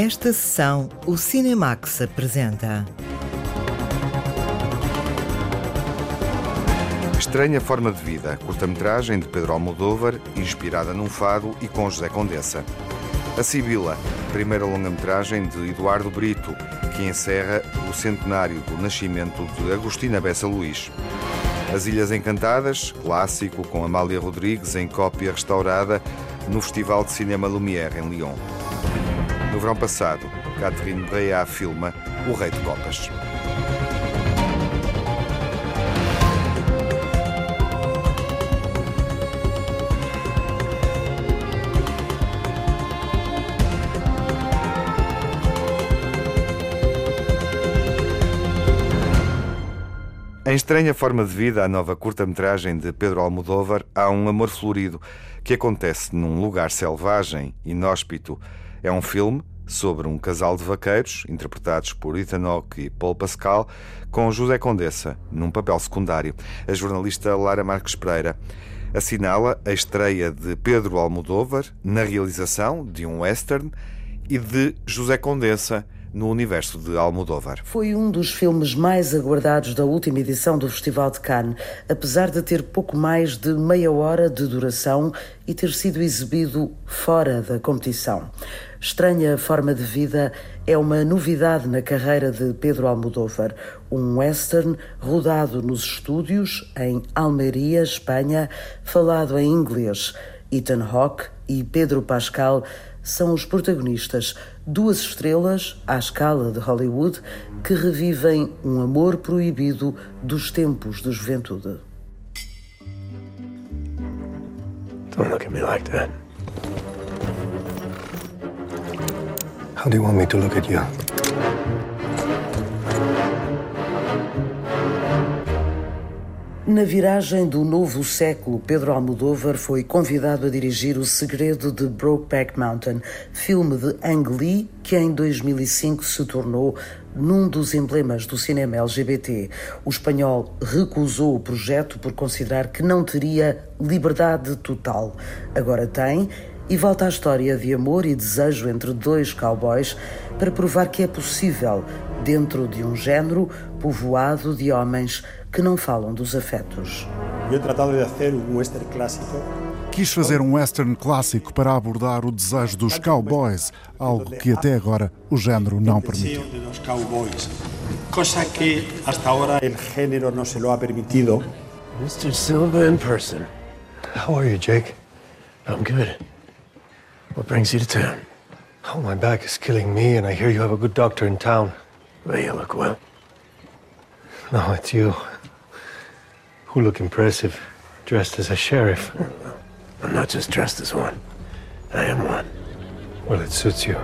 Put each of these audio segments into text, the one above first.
Nesta sessão, o Cinemax apresenta. Estranha Forma de Vida, curta-metragem de Pedro Almodóvar, inspirada num fado e com José Condessa. A Sibila, primeira longa-metragem de Eduardo Brito, que encerra o centenário do nascimento de Agostina Bessa Luís. As Ilhas Encantadas, clássico com Amália Rodrigues em cópia restaurada no Festival de Cinema Lumière em Lyon. No verão passado, Catherine Breillat filma O Rei de Copas. Em estranha forma de vida, a nova curta-metragem de Pedro Almodóvar, há um amor florido que acontece num lugar selvagem, inóspito. É um filme sobre um casal de vaqueiros, interpretados por Ethan Hawke e Paul Pascal, com José Condessa, num papel secundário. A jornalista Lara Marques Pereira assinala a estreia de Pedro Almodóvar na realização de um western e de José Condessa no universo de Almodóvar. Foi um dos filmes mais aguardados da última edição do Festival de Cannes, apesar de ter pouco mais de meia hora de duração e ter sido exibido fora da competição. Estranha Forma de Vida é uma novidade na carreira de Pedro Almodóvar, um western rodado nos estúdios em Almeria, Espanha, falado em inglês. Ethan Hawke e Pedro Pascal são os protagonistas, duas estrelas à escala de Hollywood que revivem um amor proibido dos tempos de juventude. Don't look at me like that. How do you want me to look at you? Na viragem do novo século, Pedro Almodóvar foi convidado a dirigir O Segredo de Brokeback Mountain, filme de Ang Lee, que em 2005 se tornou num dos emblemas do cinema LGBT. O espanhol recusou o projeto por considerar que não teria liberdade total. Agora tem e volta à história de amor e desejo entre dois cowboys para provar que é possível, dentro de um género povoado de homens que não falam dos afetos. Eu tratado de fazer um western clássico Quis fazer um western clássico para abordar o desejo dos cowboys, algo que até agora o género não permitiu. cosa que hasta ahora el género no se lo ha permitido. Mr. Silva in person. How are you, Jake? I'm good. What brings you to town? Oh, my back is killing me, and I hear you have a good doctor in town. Well, you look well. No, it's you. Who look impressive, dressed as a sheriff. I'm not just dressed as one. I am one. Well, it suits you.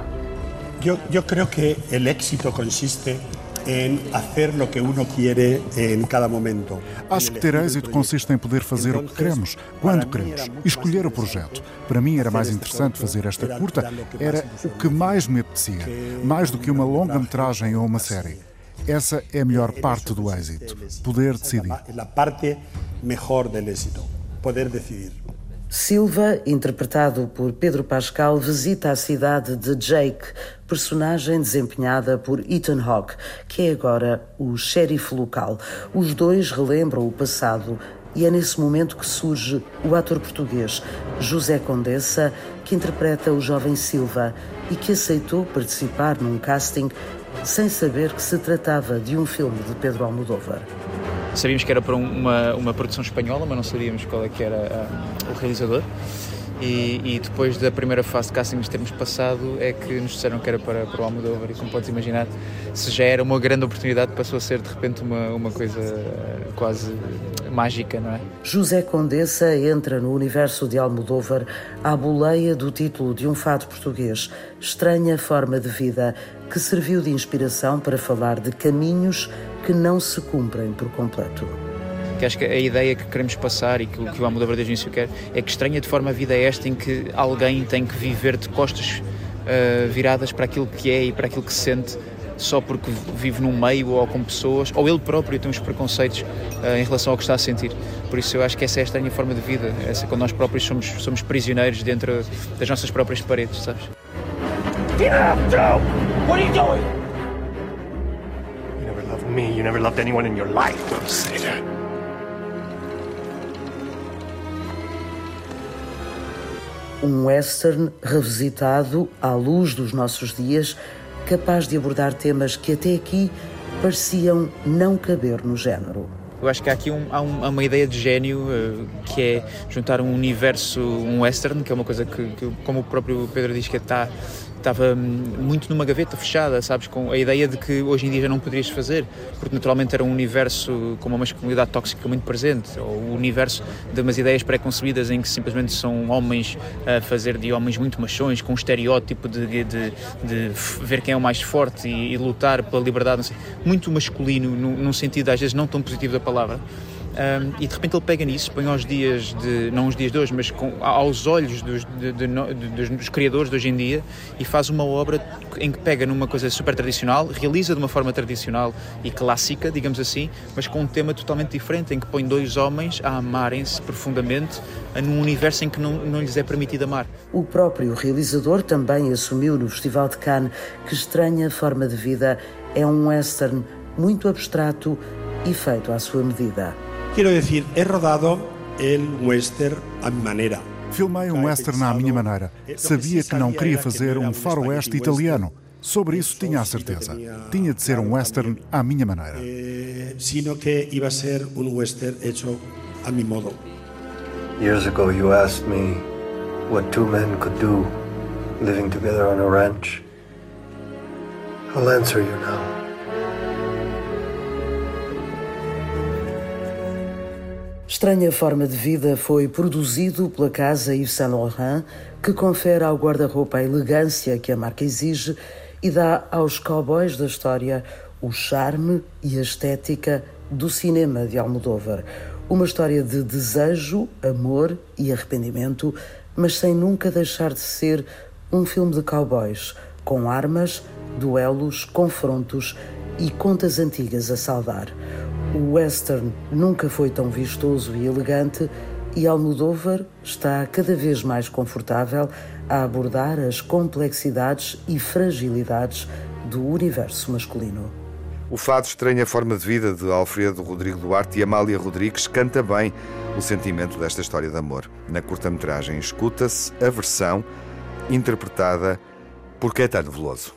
Yo, yo creo que el éxito consiste en hacer lo que uno quiere en cada momento. Acho que ter êxito consiste em poder fazer o que queremos, quando queremos, e escolher o projeto. Para mim era mais interessante fazer esta curta, era o que mais me apetecia, mais do que uma longa-metragem ou uma série. Essa é a melhor parte do êxito, poder decidir. La parte mejor del éxito, poder decidir. Silva, interpretado por Pedro Pascal, visita a cidade de Jake, personagem desempenhada por Ethan Hawke, que é agora o xerife local. Os dois relembram o passado e é nesse momento que surge o ator português José Condessa, que interpreta o jovem Silva e que aceitou participar num casting sem saber que se tratava de um filme de Pedro Almodóvar. Sabíamos que era para uma, uma produção espanhola, mas não sabíamos qual é que era ah, o realizador. E, e, depois da primeira fase de casting termos passado é que nos disseram que era para, para o Almodóvar. E como podes imaginar, se já era uma grande oportunidade passou a ser de repente uma, uma coisa quase mágica, não é? José Condessa entra no universo de Almodóvar à boleia do título de um fado português, Estranha Forma de Vida, que serviu de inspiração para falar de caminhos que não se cumprem por completo que acho que a ideia que queremos passar e que, que o desde o início quer é que estranha de forma a vida é esta em que alguém tem que viver de costas uh, viradas para aquilo que é e para aquilo que se sente só porque vive num meio ou com pessoas, ou ele próprio tem uns preconceitos uh, em relação ao que está a sentir. Por isso eu acho que essa é a estranha forma de vida, essa quando nós próprios somos, somos prisioneiros dentro das nossas próprias paredes, sabes? enough, Joe! What are you doing? You never loved me. You never loved anyone in your life. Don't Um western revisitado à luz dos nossos dias, capaz de abordar temas que até aqui pareciam não caber no género. Eu acho que há aqui um, há, um, uma ideia de gênio uh, que é juntar um universo, um western, que é uma coisa que, que como o próprio Pedro diz, que está estava muito numa gaveta fechada, sabes, com a ideia de que hoje em dia já não poderias fazer, porque naturalmente era um universo com uma masculinidade tóxica muito presente, ou o universo de umas ideias pré-concebidas em que simplesmente são homens a fazer de homens muito machões, com um estereótipo de, de, de, ver quem é o mais forte e, e lutar pela liberdade, muito masculino, num, num sentido às vezes não tão positivo da palavra. Um, e de repente ele pega nisso, põe aos dias de, não os dias de hoje, mas com, aos olhos dos, de, de, dos, dos, criadores de hoje em dia e faz uma obra em que pega numa coisa super tradicional, realiza de uma forma tradicional e clássica, digamos assim, mas com um tema totalmente diferente, em que põe dois homens a amarem-se profundamente num universo em que não, não lhes é permitido amar. O próprio realizador também assumiu no Festival de Cannes que Estranha Forma de Vida é um western muito abstrato e feito à sua medida. Quiero decir, he rodado el western a mi manera. Filmei um western à minha maneira. Sabia que não queria fazer um faroeste italiano. Sobre isso tinha a certeza. Tinha de ser um western à minha maneira. Eh, sino que iba a ser um western hecho a mi modo. Years ago you asked me what two men could do living together on a ranch. I'll answer you now. Estranha Forma de Vida foi produzido pela casa Yves Saint Laurent, que confere ao guarda-roupa a elegância que a marca exige e dá aos cowboys da história o charme e a estética do cinema de Almodóvar. Uma história de desejo, amor e arrependimento, mas sem nunca deixar de ser um filme de cowboys, com armas, duelos, confrontos e contas antigas a saldar. O western nunca foi tão vistoso e elegante e Almodóvar está cada vez mais confortável a abordar as complexidades e fragilidades do universo masculino. O fado Estranha Forma de Vida de Alfredo Rodrigo Duarte e Amália Rodrigues canta bem o sentimento desta história de amor. Na curta-metragem escuta-se a versão interpretada por Caetano Veloso.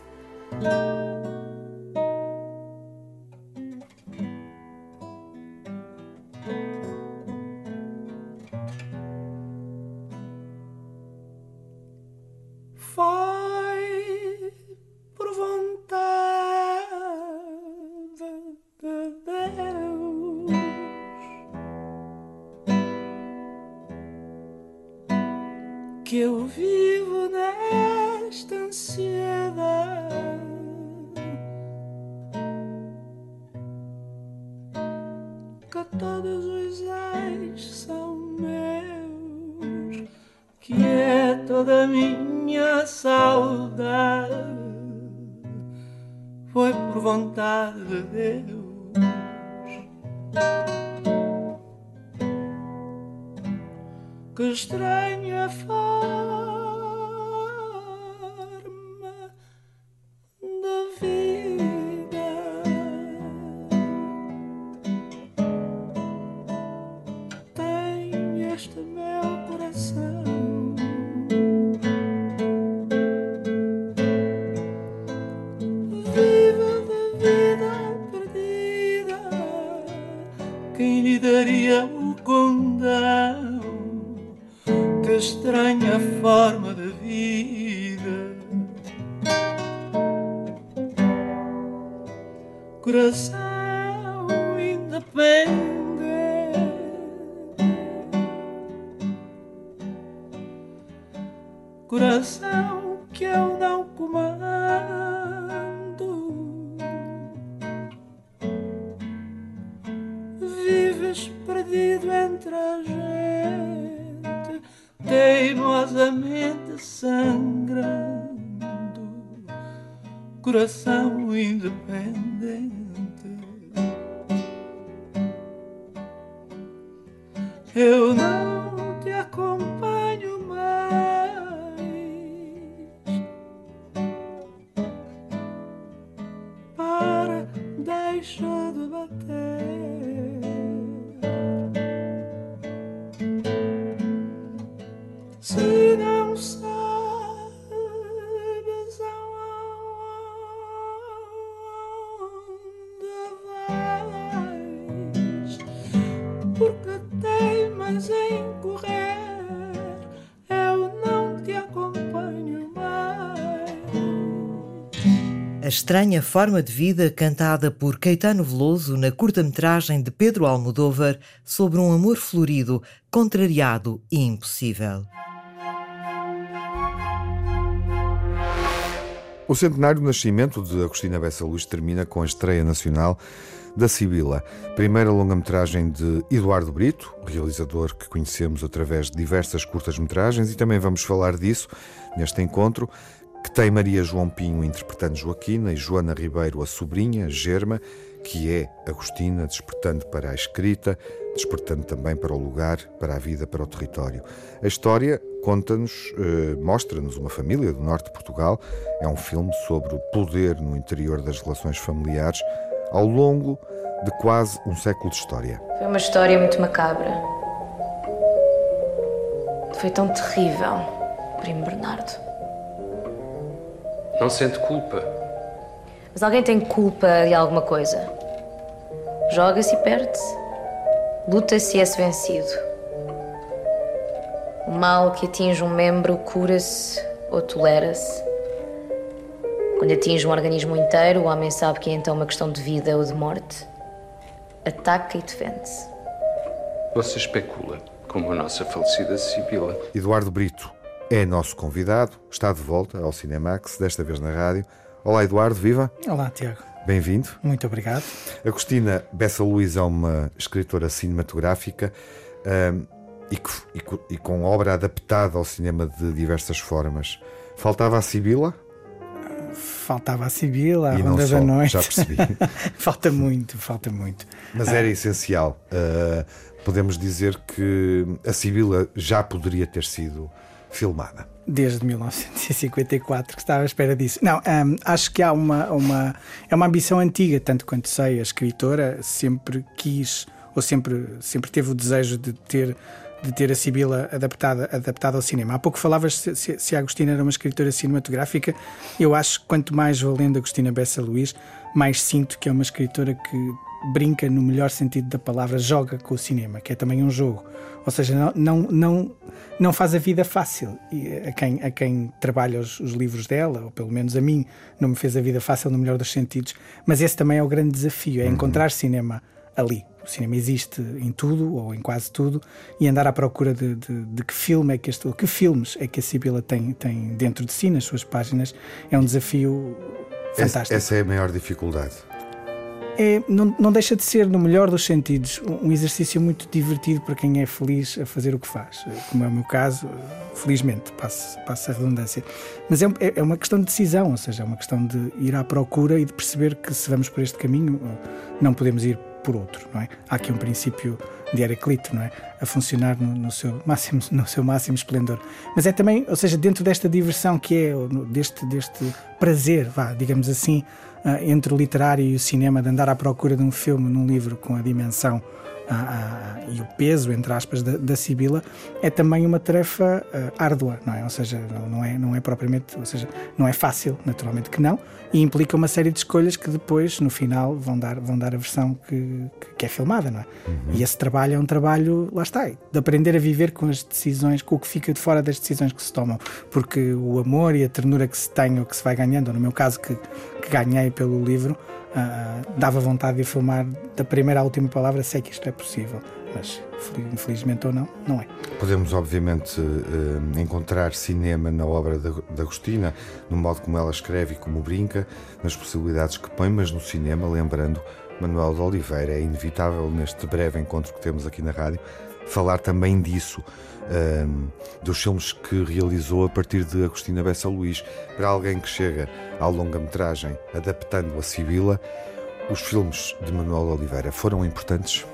Se não sabes vais, porque em correr, eu não te acompanho mais. A estranha forma de vida cantada por Caetano Veloso na curta-metragem de Pedro Almodóvar sobre um amor florido, contrariado e impossível. O centenário do nascimento de Agostina Bessa Luz termina com a estreia nacional da Sibila, primeira longa-metragem de Eduardo Brito, realizador que conhecemos através de diversas curtas-metragens, e também vamos falar disso neste encontro, que tem Maria João Pinho interpretando Joaquina e Joana Ribeiro, a sobrinha, Germa, que é Agostina, despertando para a escrita, despertando também para o lugar, para a vida, para o território. A história conta-nos, eh, mostra-nos uma família do norte de Portugal. É um filme sobre o poder no interior das relações familiares ao longo de quase um século de história. Foi uma história muito macabra. Foi tão terrível, primo Bernardo. Não sente culpa? Mas alguém tem culpa de alguma coisa. Joga-se e perde-se. Luta-se e é-se vencido. O mal que atinge um membro cura-se ou tolera-se. Quando atinge um organismo inteiro, o homem sabe que é então uma questão de vida ou de morte. Ataca e defende-se. Você especula, como a nossa falecida Sibila. Eduardo Brito é nosso convidado, está de volta ao Cinemax, desta vez na rádio. Olá, Eduardo, viva! Olá, Tiago. Bem-vindo. Muito obrigado. Agostina Bessa Luís é uma escritora cinematográfica um, e, e, e, com obra adaptada ao cinema de diversas formas. Faltava a Sibila? Faltava a Sibila, a e Ronda só, da Noite. Já percebi. falta muito, falta muito. Mas era essencial. Uh, podemos dizer que a Sibila já poderia ter sido filmada. Desde 1954 que estava à espera disso. Não, hum, acho que há uma, uma. É uma ambição antiga, tanto quanto sei. A escritora sempre quis, ou sempre, sempre teve o desejo de ter de ter a Sibila adaptada, adaptada ao cinema. Há pouco falavas se, se, se a Agostina era uma escritora cinematográfica. Eu acho que quanto mais vou lendo Agostina Bessa Luís, mais sinto que é uma escritora que brinca no melhor sentido da palavra, joga com o cinema, que é também um jogo. Ou seja, não, não, não, não faz a vida fácil a quem, a quem trabalha os, os, livros dela, ou pelo menos a mim, não me fez a vida fácil no melhor dos sentidos. Mas esse também é o grande desafio, é encontrar cinema ali. O cinema existe em tudo ou em quase tudo e andar à procura de, de, de que filme é que este, que filmes é que a Sibila tem, tem dentro de si nas suas páginas é um desafio fantástico. Essa é a maior dificuldade. É, não, não, deixa de ser, no melhor dos sentidos, um exercício muito divertido para quem é feliz a fazer o que faz, como é o meu caso, felizmente, passo, passo a redundância. Mas é, é uma questão de decisão, ou seja, é uma questão de ir à procura e de perceber que se vamos por este caminho, não podemos ir por outro, não é? Há aqui um princípio de Heraclito, não é? A funcionar no, no, seu máximo, no seu máximo esplendor. Mas é também, ou seja, dentro desta diversão que é, deste, deste prazer, vá, digamos assim, entre o literário e o cinema, de andar à procura de um filme num livro com a dimensão a, a, e o peso, entre aspas, da, da Sibila, é também uma tarefa uh, árdua, não é? Ou seja, não é, não é propriamente, ou seja, não é fácil, naturalmente que não, e implica uma série de escolhas que depois, no final, vão dar, vão dar a versão que, que é filmada, não é? Uhum. E esse trabalho é um trabalho, lá está, de aprender a viver com as decisões, com o que fica de fora das decisões que se tomam, porque o amor e a ternura que se tem ou que se vai ganhando, ou no meu caso, que, que ganhei pelo livro, Uh, dava vontade de filmar da primeira à última palavra, sei que isto é possível, mas infelizmente ou não, não é. Podemos, obviamente, uh, encontrar cinema na obra da, Agostina, no modo como ela escreve e como brinca, nas possibilidades que põe, mas no cinema, lembrando Manuel de Oliveira, é inevitável neste breve encontro que temos aqui na rádio falar também disso. Um, dos filmes que realizou a partir de Agostina Bessa Luís. Para alguém que chega à longa-metragem adaptando a Sibila, os filmes de Manuel Oliveira foram importantes?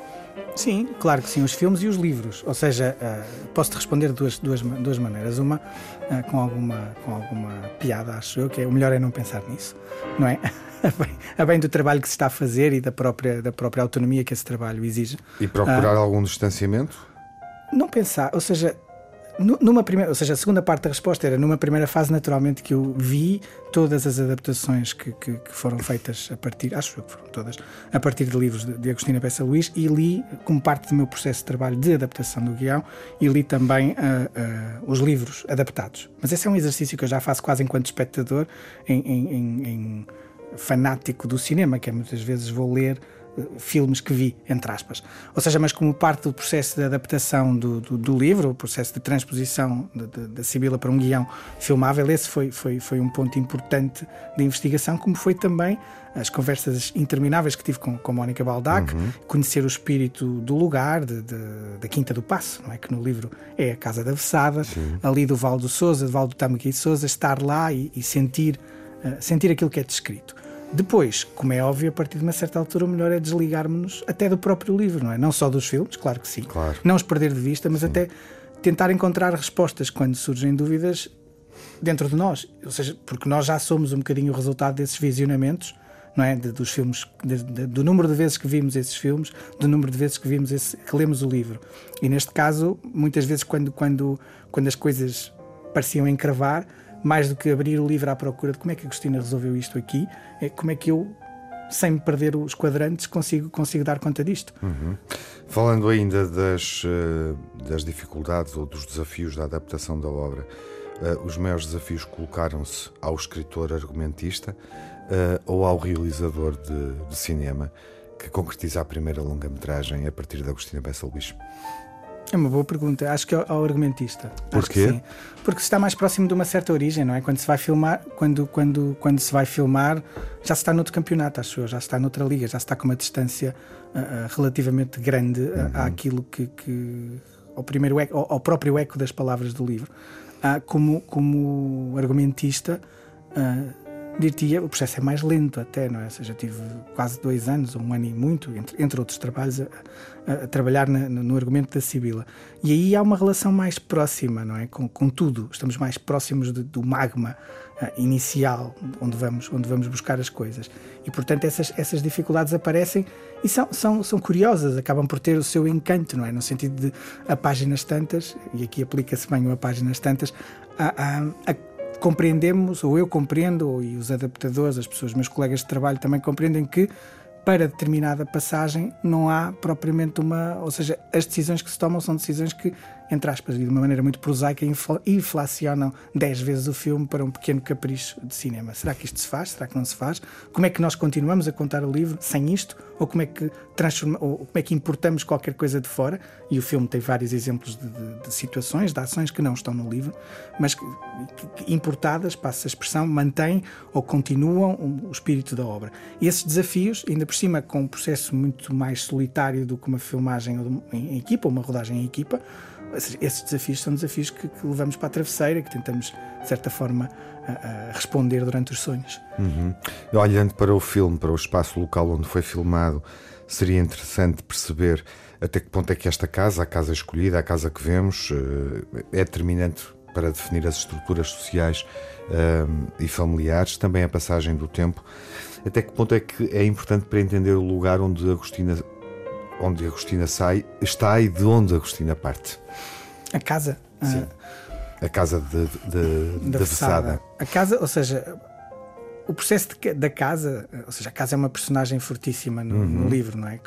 Sim, claro que sim, os filmes e os livros. Ou seja, uh, posso-te responder de duas, duas, duas maneiras. Uma, uh, com, alguma, com alguma piada, acho eu, que é o melhor é não pensar nisso, não é? a bem do trabalho que se está a fazer e da própria, da própria autonomia que esse trabalho exige. E procurar uh, algum distanciamento? Não pensar, ou seja, numa primeira, ou seja, a segunda parte da resposta era numa primeira fase, naturalmente, que eu vi todas as adaptações que, que, que foram feitas a partir, acho que foram todas, a partir de livros de, de Agostina Bessa Luís e li, como parte do meu processo de trabalho de adaptação do guião, e li também uh, uh, os livros adaptados. Mas esse é um exercício que eu já faço quase enquanto espectador, em, em, em, em fanático do cinema, que é muitas vezes vou ler filmes que vi, entre aspas. Ou seja, mas como parte do processo de adaptação do, do, do livro, o processo de transposição da Sibila para um guião filmável, esse foi, foi, foi um ponto importante de investigação, como foi também as conversas intermináveis que tive com, com Mónica Baldac, uhum. conhecer o espírito do lugar, de, de, da Quinta do Passo, não é? que no livro é a Casa da Vessada, Sim. ali do Val do Souza, do Val do Tamaqui Souza, estar lá e, e sentir, uh, sentir aquilo que é descrito. Depois, como é óbvio, a partir de uma certa altura, o melhor é desligarmos-nos até do próprio livro, não é? Não só dos filmes, claro que sim. Claro. Não os perder de vista, mas sim. até tentar encontrar respostas quando surgem dúvidas dentro de nós. Ou seja, porque nós já somos um bocadinho o resultado desses visionamentos, não é? De, dos filmes, de, de, do número de vezes que vimos esses filmes, do número de vezes que vimos esse, que lemos o livro. E neste caso, muitas vezes, quando, quando, quando as coisas pareciam encravar, mais do que abrir o livro à procura de como é que a Agostina resolveu isto aqui, é como é que eu, sem me perder os quadrantes, consigo, consigo dar conta disto. Uhum. Falando ainda das, eh, das dificuldades ou dos desafios da adaptação da obra, eh, os maiores desafios colocaram-se ao escritor argumentista eh, ou ao realizador de, de cinema que concretiza a primeira longa-metragem a partir de Agostina Bessa Luís? É uma boa pergunta. Acho que é ao argumentista. Porquê? Porque se está mais próximo de uma certa origem, não é? Quando se vai filmar, quando, quando, quando se vai filmar, já se está noutro campeonato, acho eu, já se está noutra liga, já se está com uma distância uh, relativamente grande uhum. àquilo que, que ao primeiro eco, ao, ao, próprio eco das palavras do livro. Uh, como, como argumentista, uh, diria o processo é mais lento até, não é? Ou seja, tive quase dois anos, ou um ano e muito, entre, entre outros trabalhos, a, a, trabalhar na, no argumento da Sibila. E aí há uma relação mais próxima, não é? Com, com tudo, estamos mais próximos de, do magma uh, inicial, onde vamos, onde vamos buscar as coisas. E, portanto, essas, essas dificuldades aparecem e são, são, são curiosas, acabam por ter o seu encanto, não é? No sentido de, a páginas tantas, e aqui aplica-se bem o a páginas tantas, a, a, a compreendemos, ou eu compreendo, e os adaptadores, as pessoas, meus colegas de trabalho também compreendem que para determinada passagem não há propriamente uma. Ou seja, as decisões que se tomam são decisões que entre aspas, e de uma maneira muito prosaica, inflacionam 10 vezes o filme para um pequeno capricho de cinema. Será que isto se faz? Será que não se faz? Como é que nós continuamos a contar o livro sem isto? Ou como é que, transforma, ou como é que importamos qualquer coisa de fora? E o filme tem vários exemplos de, de, de situações, de ações que não estão no livro, mas que, que importadas, passa a expressão, mantêm ou continuam o, o espírito da obra. E esses desafios, ainda por cima, com um processo muito mais solitário do que uma filmagem em equipa, ou uma rodagem em equipa, esses desafios são desafios que, que, levamos para a travesseira, que tentamos, de certa forma, a, a responder durante os sonhos. Uhum. Olhando para o filme, para o espaço local onde foi filmado, seria interessante perceber até que ponto é que esta casa, a casa escolhida, a casa que vemos, eh, é determinante para definir as estruturas sociais um, eh, e familiares, também a passagem do tempo. Até que ponto é que é importante para entender o lugar onde Agostina onde Agostina sai, está e de onde Agostina parte. A casa. Sim. A casa de, de, de, da Vessada. A casa, ou seja, o processo de, da casa, ou seja, a casa é uma personagem fortíssima no, uhum. no, livro, não é?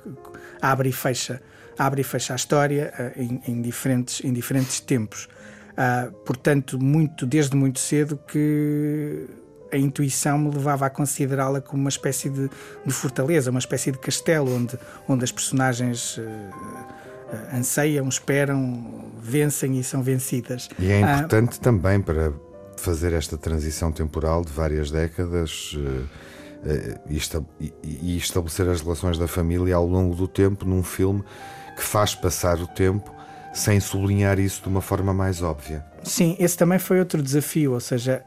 Abre e fecha, abre e fecha a história uh, em, em, diferentes, em diferentes tempos. Uh, portanto, muito, desde muito cedo que a intuição me levava a considerá-la como uma espécie de, de, fortaleza, uma espécie de castelo onde, onde as personagens uh, uh, anseiam, esperam, vencem e são vencidas. E é importante uh, também para fazer esta transição temporal de várias décadas e, e estabelecer as relações da família ao longo do tempo num filme que faz passar o tempo sem sublinhar isso de uma forma mais óbvia. Sim, esse também foi outro desafio, ou seja,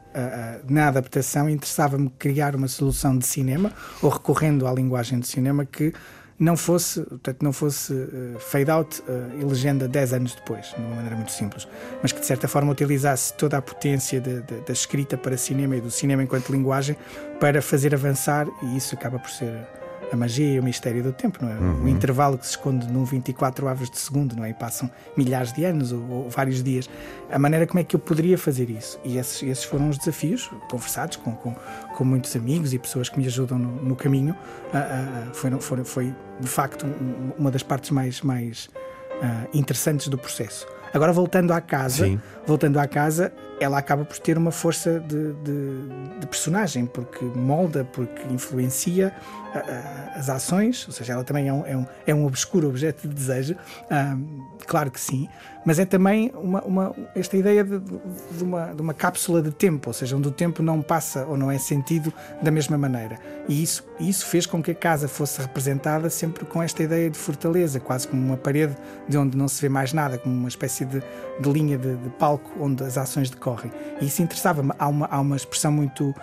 na adaptação interessava-me criar uma solução de cinema, ou recorrendo à linguagem de cinema, que não fosse, portanto, não fosse uh, fade out uh, e legenda 10 anos depois, de uma maneira muito simples, mas que de certa forma utilizasse toda a potência da escrita para cinema e do cinema enquanto linguagem para fazer avançar, e isso acaba por ser a magia e o mistério do tempo, não é? Uhum. O intervalo que se esconde num 24 avos de segundo, não é? E passam milhares de anos ou, ou, vários dias. A maneira como é que eu poderia fazer isso? E esses, esses foram os desafios conversados com, com, com, muitos amigos e pessoas que me ajudam no, no caminho. Uh, uh, foi, foi, foi, de facto, uma das partes mais, mais uh, interessantes do processo. Agora voltando à casa, Sim. voltando à casa, ela acaba por ter uma força de, de, de personagem, porque molda, porque influencia uh, uh, as ações, ou seja, ela também é um, é um, é um obscuro objeto de desejo, uh, claro que sim, mas é também uma, uma esta ideia de, de, uma, de uma cápsula de tempo, ou seja, onde o tempo não passa ou não é sentido da mesma maneira. E isso, isso fez com que a casa fosse representada sempre com esta ideia de fortaleza, quase como uma parede de onde não se vê mais nada, como uma espécie de, de linha de, de palco onde as ações decorrem. E isso interessava-me. Há uma, há uma expressão muito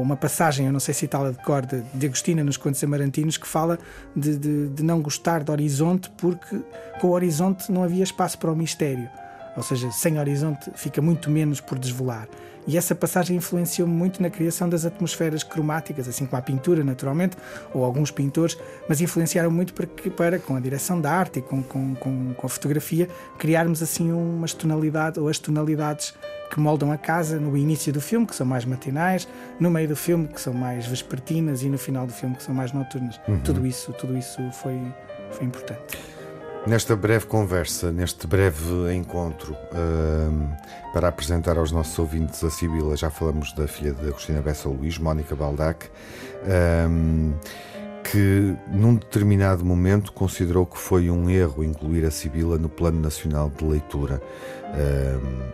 uma passagem, eu não sei citá-la de cor, de, de Agostina nos Contos Amarantinos, que fala de, de, de, não gostar do horizonte porque com o horizonte não havia espaço para o mistério. Ou seja, sem horizonte fica muito menos por desvelar. E essa passagem influenciou-me muito na criação das atmosferas cromáticas, assim como a pintura, naturalmente, ou alguns pintores, mas influenciaram muito para, para com a direção da arte e com, com, com, com a fotografia, criarmos assim umas tonalidades, ou as tonalidades que moldam a casa no início do filme, que são mais matinais, no meio do filme, que são mais vespertinas, e no final do filme, que são mais noturnas. Uhum. Tudo isso, tudo isso foi, foi importante. Nesta breve conversa, neste breve encontro, uh, para apresentar aos nossos ouvintes a Sibila, já falamos da filha de Agostina Bessa Luís, Mónica Baldac, uh, que num determinado momento considerou que foi um erro incluir a Sibila no Plano Nacional de Leitura.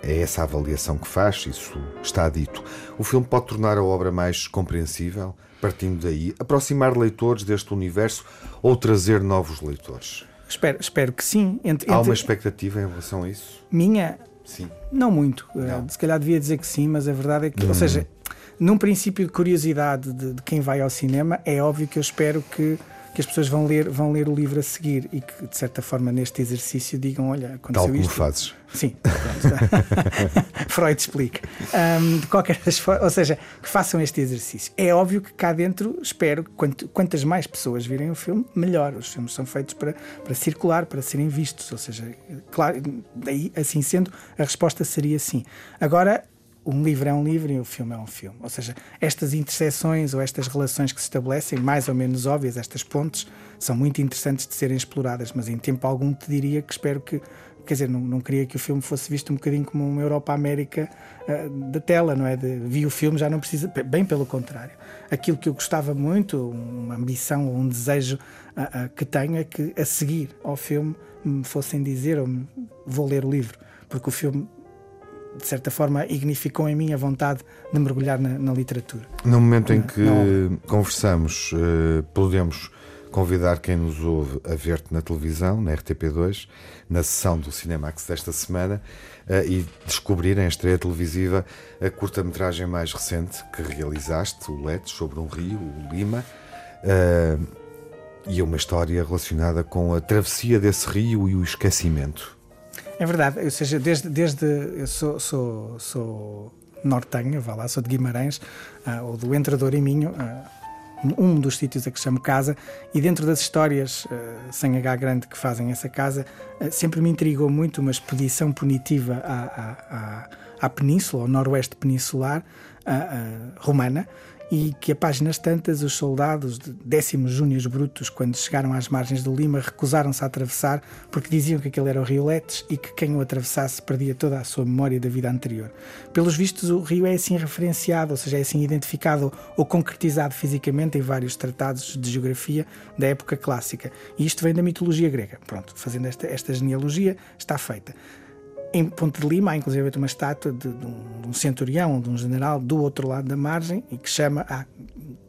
É essa a avaliação que faz, isso está dito. O filme pode tornar a obra mais compreensível, partindo daí, aproximar leitores deste universo ou trazer novos leitores? Espero, espero que sim. Entre, Há uma expectativa em relação a isso? Minha? Sim. Não muito. Não. Se calhar devia dizer que sim, mas a verdade é que, hum. ou seja, num princípio de curiosidade de, de, quem vai ao cinema, é óbvio que eu espero que que as pessoas vão ler, vão ler o livro a seguir e que, de certa forma, neste exercício digam: olha, aconteceu Tal como isto. fazes. Sim, Freud explica. Um, de qualquer forma, ou seja, que façam este exercício. É óbvio que cá dentro espero que quantas mais pessoas virem o filme, melhor. Os filmes são feitos para, para circular, para serem vistos. Ou seja, claro, daí, assim sendo, a resposta seria sim. Agora, um livro é um livro e o filme é um filme. Ou seja, estas interseções ou estas relações que se estabelecem, mais ou menos óbvias, estas pontes, são muito interessantes de serem exploradas, mas em tempo algum te diria que espero que. Quer dizer, não, não queria que o filme fosse visto um bocadinho como uma Europa-América uh, da tela, não é? De, vi o filme, já não precisa. Bem pelo contrário. Aquilo que eu gostava muito, uma ambição ou um desejo uh, uh, que tenho é que a seguir ao filme me fossem dizer, ou me, vou ler o livro, porque o filme de certa forma, ignificou em mim a vontade de mergulhar na, na literatura. No momento em que conversamos, uh, podemos convidar quem nos ouve a ver-te na televisão, na RTP2, na sessão do Cinemax desta semana, uh, e descobrirem a estreia televisiva a curta-metragem mais recente que realizaste, o Letes, sobre um rio, o Lima. Uh, e uma história relacionada com a travessia desse rio e o esquecimento. É verdade, ou seja, desde, desde eu sou, sou, sou nortenho, vá lá, sou de Guimarães, uh, ou do Entrador em Minho, uh, um dos sítios a que chamo casa, e dentro das histórias uh, sem H grande que fazem essa casa, sempre me intrigou muito uma expedição punitiva à, à, à, à península, ao noroeste peninsular romana, e que a páginas tantas os soldados de décimos júnios brutos, quando chegaram às margens do Lima, recusaram-se a atravessar porque diziam que aquele era o rio Letes e que quem o atravessasse perdia toda a sua memória da vida anterior. Pelos vistos, o rio é assim referenciado, ou seja, é assim identificado ou concretizado fisicamente em vários tratados de geografia da época clássica. E isto vem da mitologia grega. Pronto, fazendo esta, esta genealogia, está feita. Em Ponte de Lima há inclusive uma estátua de, de, um, de, um, centurião, de um general do outro lado da margem e que chama,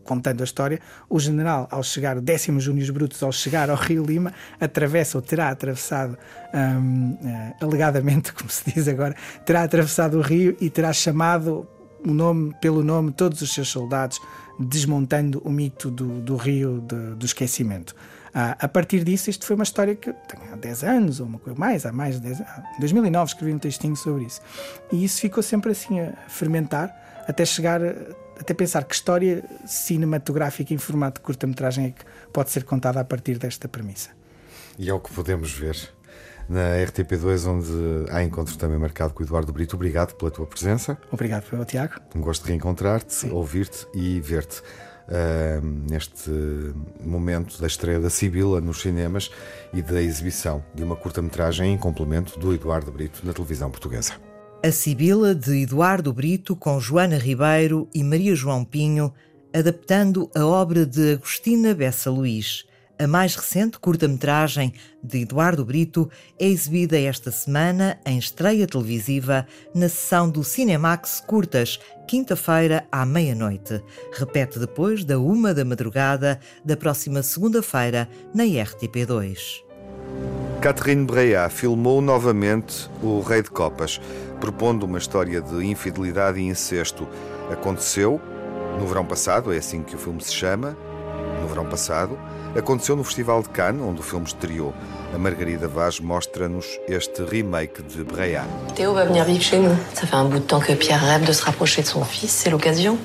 contando a história, o general, ao chegar, o décimo Júnios Brutos, ao chegar ao Rio Lima, atravessa ou terá atravessado, um, uh, eh, alegadamente, como se diz agora, terá atravessado o rio e terá chamado o nome, pelo nome todos os seus soldados, desmontando o mito do, do rio de, do esquecimento. Ah, a partir disso, isto foi uma história que tem há 10 anos ou uma coisa mais, há mais de 10 anos. Em 2009 escrevi um textinho sobre isso. E isso ficou sempre assim a fermentar até chegar até pensar que história cinematográfica em formato de curta-metragem é que pode ser contada a partir desta premissa. E é o que podemos ver na RTP2, onde há encontro também marcado com o Eduardo Brito. Obrigado pela tua presença. Obrigado, Tiago. Um gosto de reencontrar-te, ouvir-te e ver-te uh, neste momento da estreia da Sibila nos cinemas e da exibição de uma curta-metragem em complemento do Eduardo Brito na televisão portuguesa. A Sibila de Eduardo Brito com Joana Ribeiro e Maria João Pinho, adaptando a obra de Agostina Bessa Luís. A mais recente curta-metragem de Eduardo Brito é exibida esta semana em estreia televisiva na sessão do Cinemax Curtas, quinta-feira à meia-noite. Repete depois da uma da madrugada da próxima segunda-feira na RTP2. Catherine Breillat filmou novamente O Rei de Copas, propondo uma história de infidelidade e incesto. Aconteceu no verão passado, é assim que o filme se chama, no verão passado. Aconteceu no Festival de Cannes, onde o filme estreou. A Margarida Vaz mostra-nos este remake de Breillat. Théo vai vir vivre chez nous. Ça fait un bout de temps que Pierre rêve de se rapprocher de son fils, c'est l'occasion.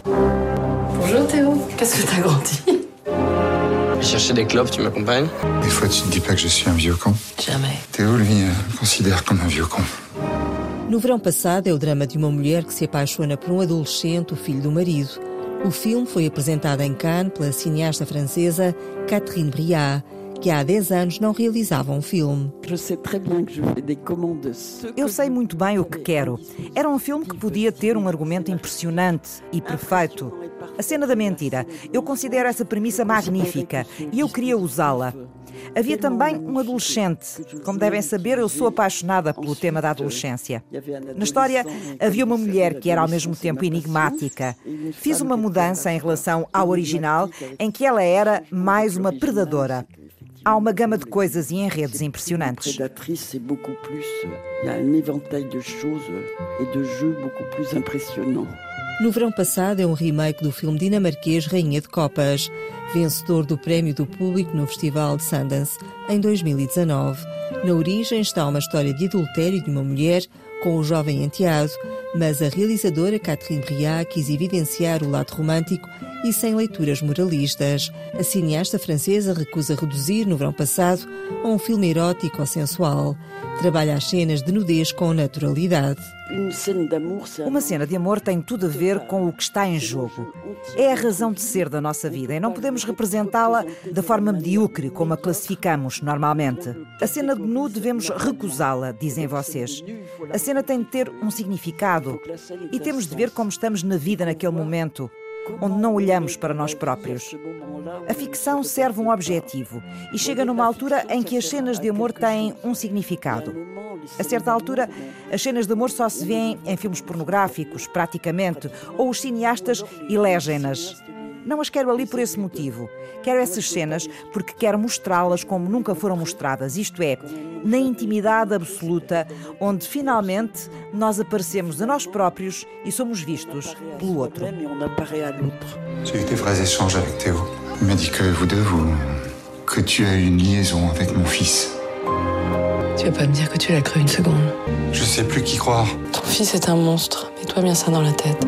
Bonjour Théo, qu'est-ce que t'as grandi Chercher des clopes, tu m'accompagnes Des fois, tu ne dis pas que je suis un vieux con. Jamais. Théo, lui, euh, me considère comme un vieux con. No verão passado, é o drama de uma mulher que se apaixona por um adolescente, o filho do marido. O filme foi apresentado em Cannes pela cineasta francesa Catherine Briard que há 10 anos não realizava um filme. Eu sei muito bem o que quero. Era um filme que podia ter um argumento impressionante e perfeito. A cena da mentira. Eu considero essa premissa magnífica e eu queria usá-la. Havia também um adolescente. Como devem saber, eu sou apaixonada pelo tema da adolescência. Na história, havia uma mulher que era ao mesmo tempo enigmática. Fiz uma mudança em relação ao original, em que ela era mais uma predadora. Há uma gama de coisas e enredos impressionantes. No verão passado é um remake do filme dinamarquês Rainha de Copas, vencedor do Prémio do Público no Festival de Sundance em 2019. Na origem está uma história de adultério de uma mulher com o jovem enteado, mas a realizadora Catherine Briat quis evidenciar o lado romântico e sem leituras moralistas. A cineasta francesa recusa reduzir, no verão passado, a um filme erótico ou sensual. Trabalha as cenas de nudez com naturalidade. Uma cena de amor tem tudo a ver com o que está em jogo. É a razão de ser da nossa vida e não podemos representá-la da forma medíocre como a classificamos normalmente. A cena de nu devemos recusá-la, dizem vocês. A cena tem de ter um significado e temos de ver como estamos na vida naquele momento onde não olhamos para nós próprios. A ficção serve um objetivo e chega numa altura em que as cenas de amor têm um significado. A certa altura, as cenas de amor só se vêem em filmes pornográficos, praticamente, ou os cineastas elegem-nas. Não as quero ali por esse motivo. Quero essas cenas porque quero mostrá-las como nunca foram mostradas, isto é, na intimidade absoluta, onde finalmente nós aparecemos a nós próprios e somos vistos pelo outro. J'ai eu des vrais échanges avec Théo. Il m'a dit que vous deux, vous... que tu as une liaison avec mon fils. Tu vas pas me dire que tu l'as cru une seconde. Je sais plus qui croire. Ton fils est un monstre. Mets-toi bien ça dans la tête.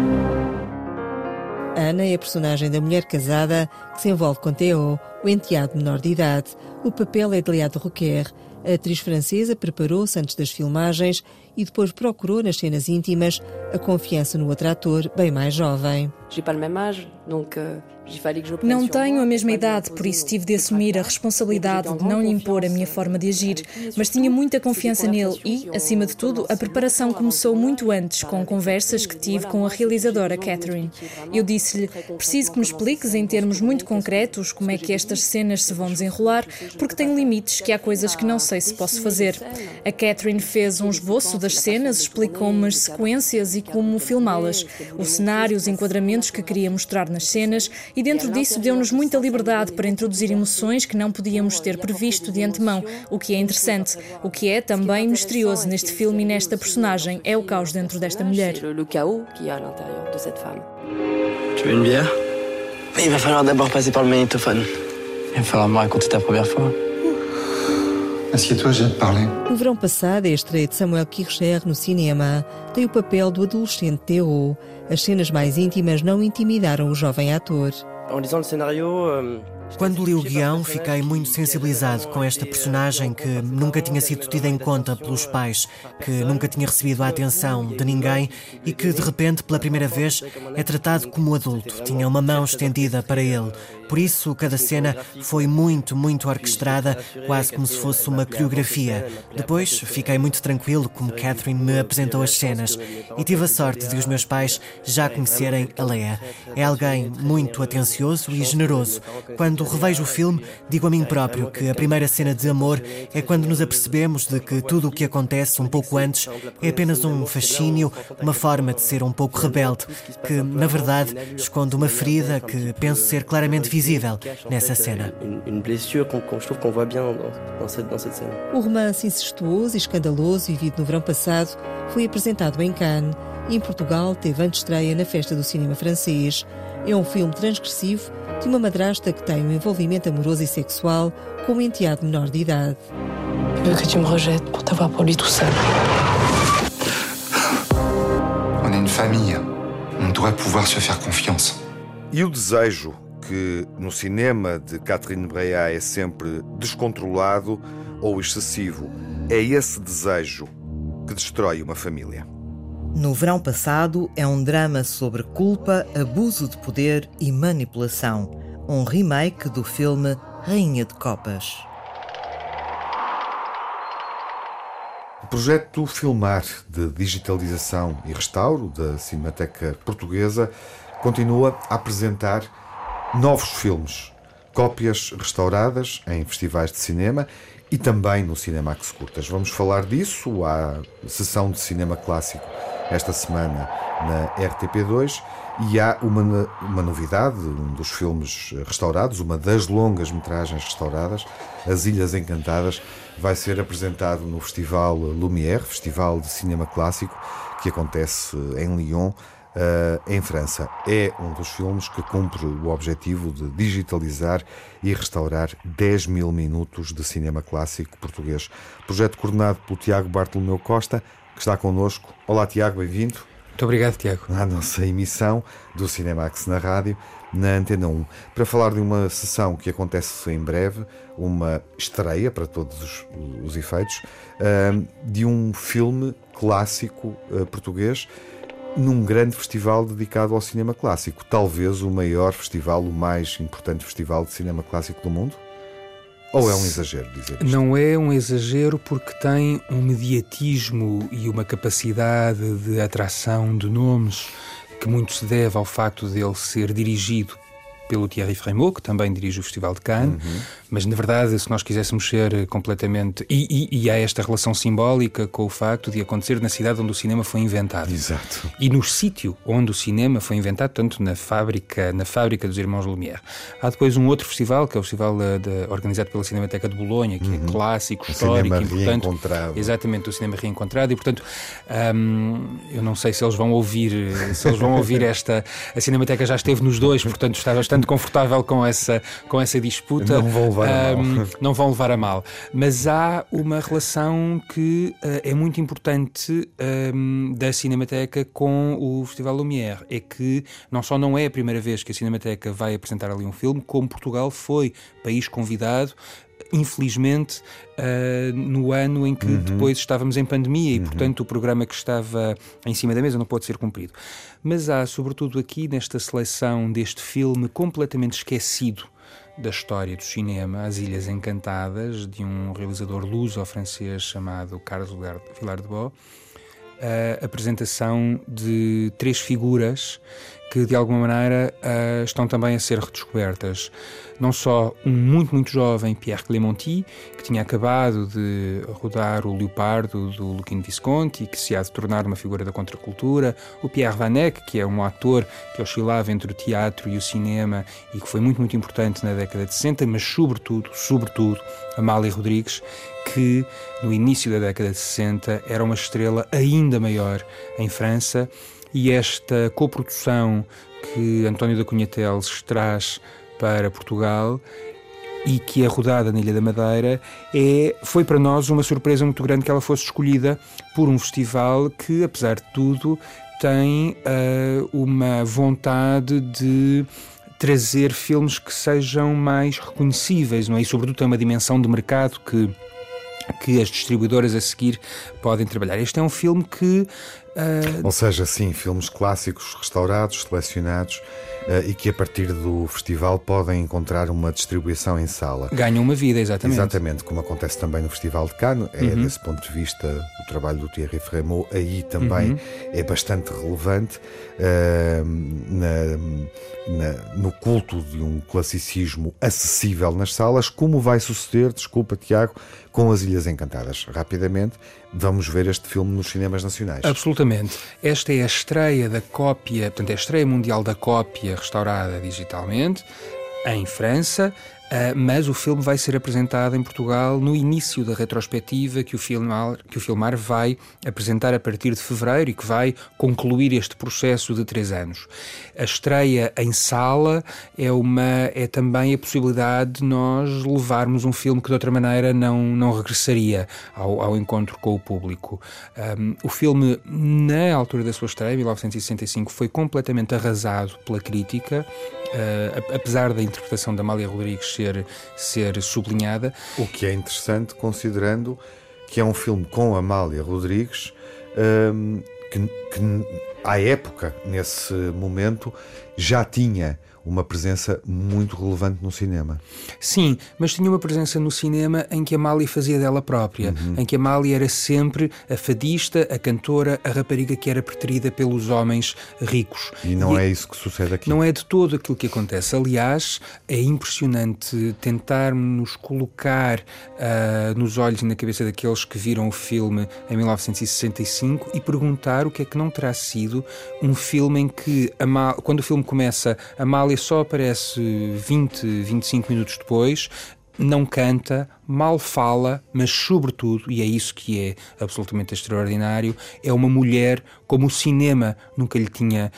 Ana é a personagem da mulher casada que se envolve com Theo, o enteado menor de idade. O papel é de Léa de Roquer. A atriz francesa preparou-se antes das filmagens e depois procurou nas cenas íntimas a confiança no outro ator, bem mais jovem. Pas le même âge, donc euh, não tenho a mesma idade, por isso tive de assumir a responsabilidade de não lhe impor a minha forma de agir, mas tinha muita confiança nele e, acima de tudo, a preparação começou muito antes, com conversas que tive com a realizadora Catherine. Eu disse-lhe: preciso que me expliques em termos muito concretos como é que estas cenas se vão desenrolar, porque tenho limites que há coisas que não sei se posso fazer. A Catherine fez um esboço das cenas, explicou-me as sequências e como filmá-las, o cenário, os enquadramentos que queria mostrar nas cenas e e dentro disso deu-nos muita liberdade para introduzir emoções que não podíamos ter previsto de antemão, o que é interessante. O que é também misterioso neste filme e nesta personagem é o caos dentro desta mulher. O caos que há Tu veux une bière Mais il va falloir d'abord passer par le magnétophone. Il va falloir me raconter ta première fois. Assieds-toi, j'ai à te parler. No verão passado, a estreia de Samuel Kircher no cinema tem o papel do adolescente Theo. As cenas mais íntimas não intimidaram o jovem ator. En lisant le scénario, euh, Quando li o guião, fiquei muito sensibilizado com esta personagem que nunca tinha sido tida em conta pelos pais, que nunca tinha recebido a atenção de ninguém e que, de repente, pela primeira vez, é tratado como adulto. Tinha uma mão estendida para ele. Por isso, cada cena foi muito, muito orquestrada, quase como se fosse uma coreografia. Depois, fiquei muito tranquilo como Catherine me apresentou as cenas e tive a sorte de os meus pais já conhecerem a Leia. É alguém muito atencioso e generoso. Quando revejo o filme, digo a mim próprio que a primeira cena de amor é quando nos apercebemos de que tudo o que acontece um pouco antes é apenas um fascínio, uma forma de ser um pouco rebelde, que, na verdade, esconde uma ferida que penso ser claramente visível nessa cena. O romance incestuoso e escandaloso vivido no verão passado foi apresentado em Cannes e em Portugal teve antestreia na Festa do Cinema Francês. É um filme transgressivo de uma madrasta que tem um envolvimento amoroso e sexual com um enteado menor de idade. Veut que tu me rejettes pour t'avoir pour lui tout seul. On est une famille. On devrait pouvoir se faire confiance. E o desejo, que no cinema de Catherine Breillat é sempre descontrolado ou excessivo, é esse desejo que destrói uma família. No verão passado, é um drama sobre culpa, abuso de poder e manipulação. Um remake do filme Rainha de Copas. O projeto Filmar de digitalização e restauro da Cinemateca Portuguesa continua a apresentar novos filmes, cópias restauradas em festivais de cinema e também no Cinemax Curtas. Vamos falar disso. Há sessão de cinema clássico esta semana na RTP2 e há uma, uma novidade, um dos filmes restaurados, uma das longas metragens restauradas, As Ilhas Encantadas, vai ser apresentado no Festival Lumière, Festival de Cinema Clássico, que acontece em Lyon, em França. É um dos filmes que cumpre o objetivo de digitalizar e restaurar 10 mil minutos de cinema clássico português. Projeto coordenado pelo Tiago Bartolomeu Costa, que está connosco. Olá, Tiago, bem-vindo. Muito obrigado, Tiago. À nossa emissão do Cinemax na rádio, na Antena 1, para falar de uma sessão que acontece em breve, uma estreia para todos os, os efeitos, uh, de um filme clássico uh, português num grande festival dedicado ao cinema clássico. Talvez o maior festival, o mais importante festival de cinema clássico do mundo? Ou é um exagero dizer isto? Não é um exagero porque tem um mediatismo e uma capacidade de atração de nomes que muito se deve ao facto dele ser dirigido pelo Thierry Frémaux, que também dirige o Festival de Cannes, uhum. mas na verdade, se nós quiséssemos ser completamente. E, e, e, há esta relação simbólica com o facto de acontecer na cidade onde o cinema foi inventado. Exato. E no sítio onde o cinema foi inventado, tanto na fábrica, na fábrica dos Irmãos Lumière. Há depois um outro festival, que é o festival de, organizado pela Cinemateca de Bolonha, que uhum. é clássico, o histórico, importante. Reencontrado. Exatamente, o cinema reencontrado. E portanto, hum, eu não sei se eles vão ouvir, se eles vão ouvir esta. A Cinemateca já esteve nos dois, portanto está bastante confortável com essa, com essa disputa. Não vão levar a mal. Um, não vão levar a mal. Mas há uma relação que uh, é muito importante um, da Cinemateca com o Festival Lumière. É que não só não é a primeira vez que a Cinemateca vai apresentar ali um filme, como Portugal foi país convidado infelizmente, uh, no ano em que uhum. depois estávamos em pandemia e, uhum. portanto, o programa que estava em cima da mesa não pode ser cumprido. Mas há, sobretudo aqui, nesta seleção deste filme completamente esquecido da história do cinema, As Ilhas Encantadas, de um realizador luso-francês chamado Carlos Villar de Bo, a apresentação de três figuras que de alguma maneira uh, estão também a ser redescobertas. Não só um muito, muito jovem Pierre Clémenti, que tinha acabado de rodar o Leopardo do Luquino Visconti, que se há de tornar uma figura da contracultura, o Pierre Van Eyck, que é um ator que oscilava entre o teatro e o cinema e que foi muito, muito importante na década de 60, mas sobretudo, sobretudo, Amália Rodrigues, que no início da década de 60 era uma estrela ainda maior em França e esta coprodução que António da Cunha Teles traz para Portugal e que é rodada na Ilha da Madeira, é, foi para nós uma surpresa muito grande que ela fosse escolhida por um festival que, apesar de tudo, tem uh, uma vontade de trazer filmes que sejam mais reconhecíveis, não é? E sobretudo tem uma dimensão de mercado que que as distribuidoras a seguir podem trabalhar. Este é um filme que. Uh... Ou seja, sim, filmes clássicos, restaurados, selecionados uh, e que a partir do festival podem encontrar uma distribuição em sala. Ganham uma vida, exatamente. Exatamente, como acontece também no Festival de Cannes. É uhum. desse ponto de vista o trabalho do Thierry Frémaux aí também uhum. é bastante relevante uh, na, na, no culto de um classicismo acessível nas salas, como vai suceder, desculpa Tiago, com as Ilhas Encantadas. Rapidamente, vamos ver este filme nos cinemas nacionais. Absolutamente. Esta é a estreia da cópia, portanto, é a estreia mundial da cópia restaurada digitalmente em França. Uh, mas o filme vai ser apresentado em Portugal no início da retrospectiva que o, filmar, que o Filmar vai apresentar a partir de fevereiro e que vai concluir este processo de três anos. A estreia em sala é, uma, é também a possibilidade de nós levarmos um filme que de outra maneira não, não regressaria ao, ao encontro com o público. Um, o filme, na altura da sua estreia, em 1965, foi completamente arrasado pela crítica, uh, apesar da interpretação da Amália Rodrigues ser, ser sublinhada. O que é interessante, considerando que é um filme com Amália Rodrigues, um, que, que à época, nesse momento, já tinha uma presença muito relevante no cinema. Sim, mas tinha uma presença no cinema em que a Mali fazia dela própria, uhum. em que a Mali era sempre a fadista, a cantora, a rapariga que era preterida pelos homens ricos. E não e é isso que sucede aqui. Não é de todo aquilo que acontece. Aliás, é impressionante tentarmos colocar uh, nos olhos e na cabeça daqueles que viram o filme em 1965 e perguntar o que é que não terá sido um filme em que, Mal, quando o filme começa, a Mali só aparece 20, 25 minutos depois, não canta, mal fala, mas sobretudo, e é isso que é absolutamente extraordinário, é uma mulher como o cinema nunca lhe tinha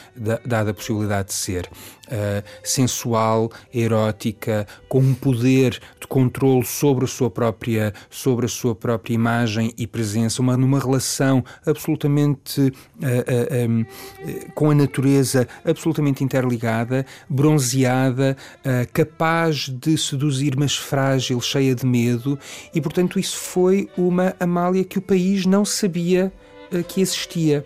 dado a possibilidade de ser. Uh, sensual, erótica, com um poder de controle sobre a sua própria, sobre a sua própria imagem e presença, uma, numa relação absolutamente uh, uh, um, com a natureza absolutamente interligada, bronzeada, capaz de seduzir, mas frágil, cheia de medo, e portanto isso foi uma Amália que o país não sabia que existia.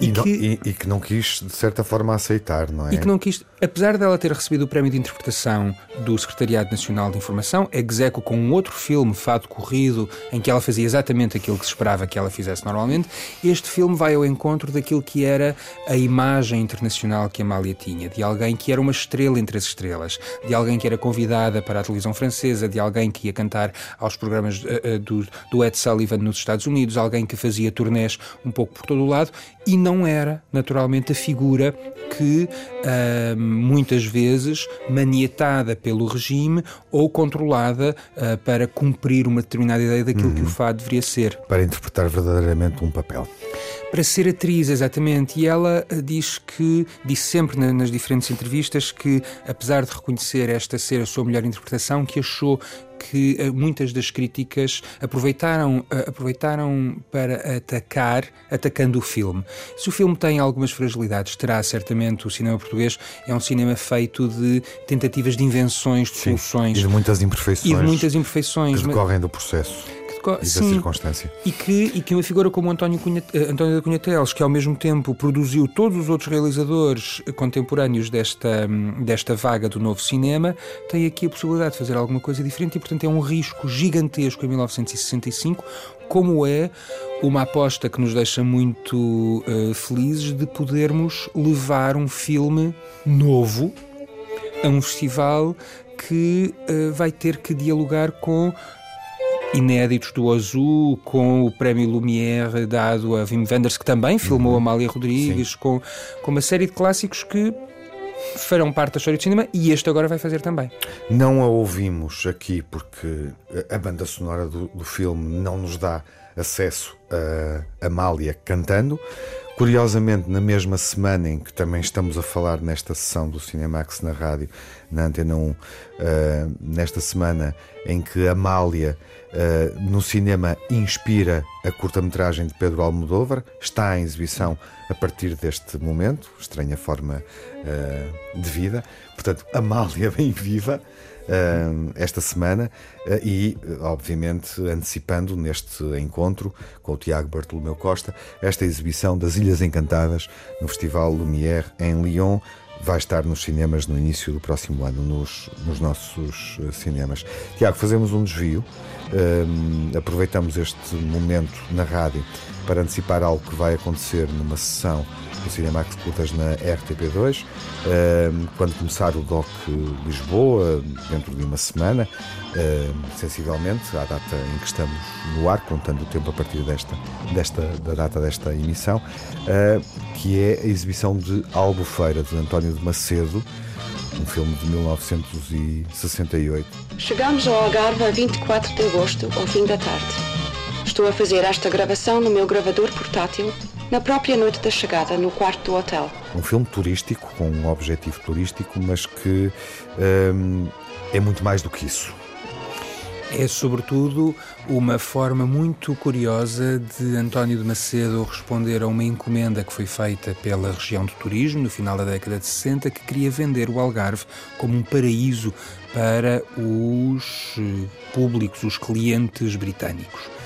E, e, que, não, e, e, que não quis, de certa forma, aceitar, não é? E que não quis, apesar dela ter recebido o prémio de interpretação do Secretariado Nacional de Informação, execo com um outro filme, Fado Corrido, em que ela fazia exatamente aquilo que se esperava que ela fizesse normalmente, este filme vai ao encontro daquilo que era a imagem internacional que Amália tinha, de alguém que era uma estrela entre as estrelas, de alguém que era convidada para a televisão francesa, de alguém que ia cantar aos programas uh, uh, do, do Ed Sullivan nos Estados Unidos, alguém que fazia turnés um pouco por todo o lado e não era, naturalmente, a figura que muitas vezes manietada pelo regime ou controlada uh, para cumprir uma determinada ideia daquilo uhum. que o fado deveria ser. Para interpretar verdadeiramente um papel. Para ser atriz, exatamente. E ela ah, diz que, disse sempre nas diferentes entrevistas que, apesar de reconhecer esta ser a sua melhor interpretação, que achou que eh, muitas das críticas aproveitaram, eh, aproveitaram para atacar, atacando o filme. Se o filme tem algumas fragilidades, terá certamente o cinema português, é um cinema feito de tentativas de invenções, de Sim, soluções. E de muitas imperfeições. E de muitas imperfeições. Que decorrem do processo e Sim, da circunstância. E que, e que uma figura como António, Cunha, eh, António da Cunha Teles, que ao mesmo tempo produziu todos os outros realizadores contemporâneos desta, desta vaga do novo cinema, tem aqui a possibilidade de fazer alguma coisa diferente e, portanto, é um risco gigantesco em 1965, como é uma aposta que nos deixa muito uh, felizes de podermos levar um filme novo a um festival que uh, vai ter que dialogar com inéditos do Azul, com o prémio Lumière dado a Wim Wenders, que também filmou uhum. Amália Rodrigues, com, com uma série de clássicos que farão parte da história do cinema e este agora vai fazer também. Não a ouvimos aqui porque a banda sonora do, do filme não nos dá acesso a Amália cantando. Curiosamente, na mesma semana em que também estamos a falar nesta sessão do Cinemax na rádio, na Antena 1, uh, nesta semana em que Amália uh, no cinema inspira a curta-metragem de Pedro Almodóvar, está em exibição a partir deste momento, estranha forma uh, de vida. Portanto, Amália bem viva uh, esta semana uh, e, obviamente, antecipando neste encontro com o Tiago Bartolomeu Costa esta exibição das Ilhas Encantadas no Festival Lumière em Lyon. Vai estar nos cinemas no início do próximo ano, nos, nos nossos cinemas. Tiago, fazemos um desvio, aproveitamos este momento na rádio para antecipar algo que vai acontecer numa sessão do Cinemax Curtas na RTP2, quando começar o DOC Lisboa, dentro de uma semana, sensivelmente, à data em que estamos no ar, contando o tempo a partir desta, desta, da data desta emissão, ah, que é a exibição de Albufeira, de António de Macedo, um filme de 1968. Chegamos ao Algarve a 24 de agosto, ao fim da tarde. Estou a fazer esta gravação no meu gravador portátil na própria noite da chegada, no quarto do hotel. Um filme turístico, com um objetivo turístico, mas que hum, é muito mais do que isso. É, sobretudo, uma forma muito curiosa de António de Macedo responder a uma encomenda que foi feita pela região do turismo no final da década de 60, que queria vender o Algarve como um paraíso para os eh, públicos, os clientes britânicos.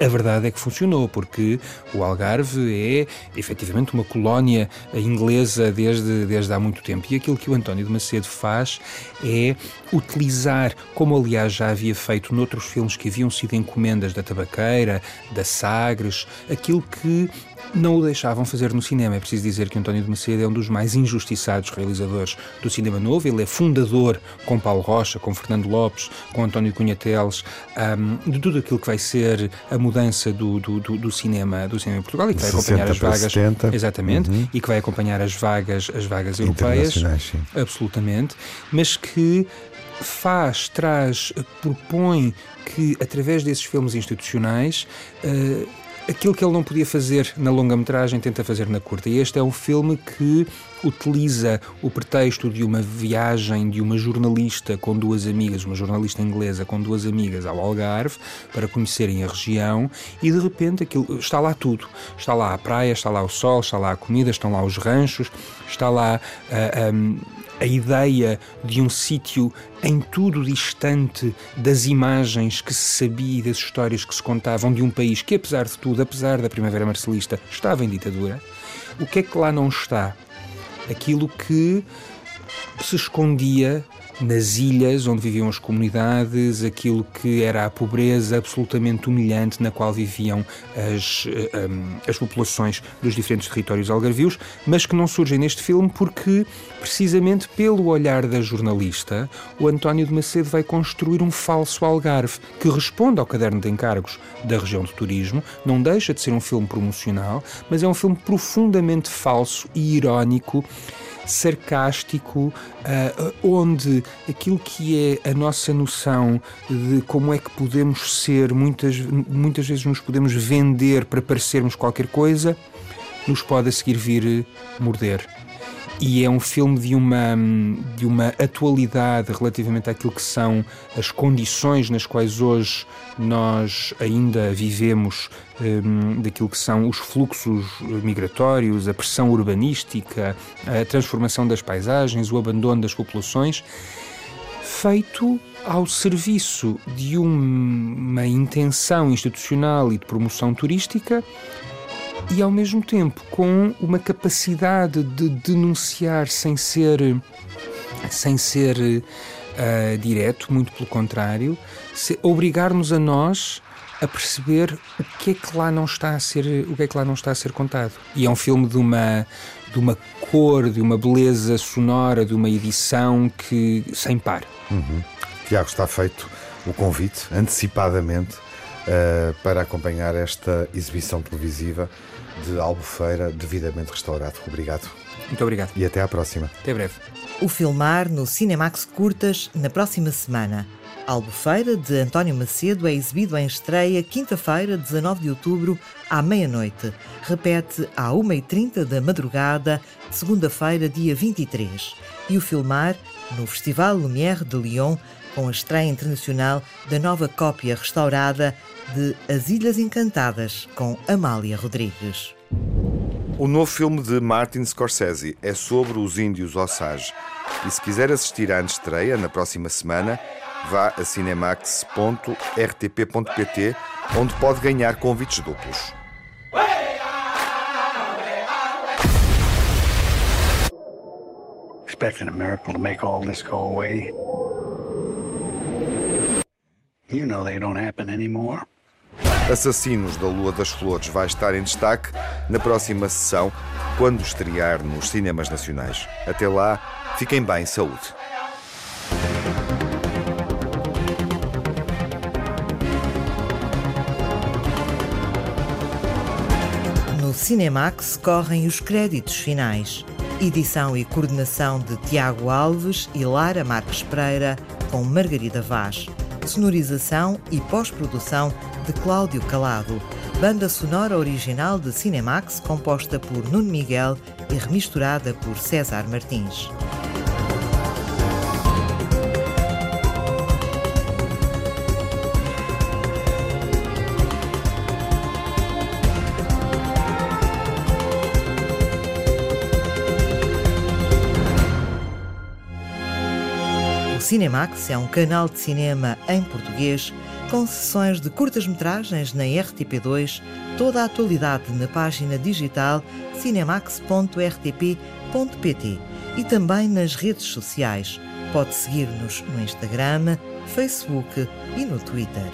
A verdade é que funcionou, porque o Algarve é efetivamente uma colónia inglesa desde, desde há muito tempo. E aquilo que o António de Macedo faz é utilizar, como aliás já havia feito noutros filmes que haviam sido encomendas da Tabaqueira, da Sagres, aquilo que não o deixavam fazer no cinema. É preciso dizer que António de Macedo é um dos mais injustiçados realizadores do cinema novo. Ele é fundador, com Paulo Rocha, com Fernando Lopes, com António Cunha Teles, um, de tudo aquilo que vai ser a mudança do, do, do, do cinema do cinema em Portugal e que vai acompanhar as vagas 70. exatamente uhum. e que vai acompanhar as vagas as vagas europeias absolutamente mas que faz, traz, propõe que através desses filmes institucionais uh, aquilo que ele não podia fazer na longa-metragem tenta fazer na curta. E este é um filme que utiliza o pretexto de uma viagem de uma jornalista com duas amigas, uma jornalista inglesa com duas amigas ao Algarve para conhecerem a região e de repente aquilo está lá tudo. Está lá a praia, está lá o sol, está lá a comida, estão lá os ranchos, está lá uh, um, a ideia de um sítio em tudo distante das imagens que se sabia e das histórias que se contavam de um país que, apesar de tudo, apesar da Primavera Marcelista, estava em ditadura. O que é que lá não está? Aquilo que se escondia nas ilhas onde viviam as comunidades, aquilo que era a pobreza absolutamente humilhante na qual viviam as, eh, as populações dos diferentes territórios algarvios, mas que não surgem neste filme porque, precisamente pelo olhar da jornalista, o António de Macedo vai construir um falso Algarve que responde ao caderno de encargos da região de turismo, não deixa de ser um filme promocional, mas é um filme profundamente falso e irónico sarcástico, uh, onde aquilo que é a nossa noção de como é que podemos ser, muitas, muitas vezes nos podemos vender para parecermos qualquer coisa, nos pode a seguir vir morder e é um filme de uma, de uma atualidade relativamente àquilo que são as condições nas quais hoje nós ainda vivemos, um, daquilo que são os fluxos migratórios, a pressão urbanística, a transformação das paisagens, o abandono das populações, feito ao serviço de uma intenção institucional e de promoção turística e ao mesmo tempo com uma capacidade de denunciar sem ser sem ser uh, direto, muito pelo contrário, obrigar-nos a nós a perceber o que é que lá não está a ser o que é que lá não está a ser contado. E é um filme de uma de uma cor de uma beleza sonora de uma edição que sem par. Uhum. Tiago está feito o convite antecipadamente uh, para acompanhar esta exibição televisiva de Albufeira devidamente restaurado. Obrigado. Muito obrigado. E até à próxima. Até breve. O filmar no Cinemax Curtas na próxima semana. Albufeira, de António Macedo, é exibido em estreia quinta-feira, 19 de outubro, à meia-noite. Repete à 1h30 da madrugada, segunda-feira, dia 23. E o filmar no Festival Lumière de Lyon, com a estreia internacional da nova cópia restaurada de As Ilhas Encantadas, com Amália Rodrigues. O novo filme de Martin Scorsese é sobre os índios Osage. E se quiser assistir à estreia na próxima semana, vá a cinemax.rtp.pt, onde pode ganhar convites duplos. Expecting a miracle to make all this go away. You know they don't happen anymore. Assassinos da Lua das Flores vai estar em destaque na próxima sessão, quando estrear nos cinemas nacionais. Até lá, fiquem bem, saúde. No Cinemax correm os créditos finais. Edição e coordenação de Tiago Alves e Lara Marques Pereira, com Margarida Vaz. Sonorização e pós-produção de Cláudio Calado. Banda sonora original de Cinemax, composta por Nuno Miguel e remisturada por César Martins. Cinemax é um canal de cinema em português com sessões de curtas-metragens na RTP2, toda a atualidade na página digital cinemax.rtp.pt e também nas redes sociais. Pode seguir-nos no Instagram, Facebook e no Twitter.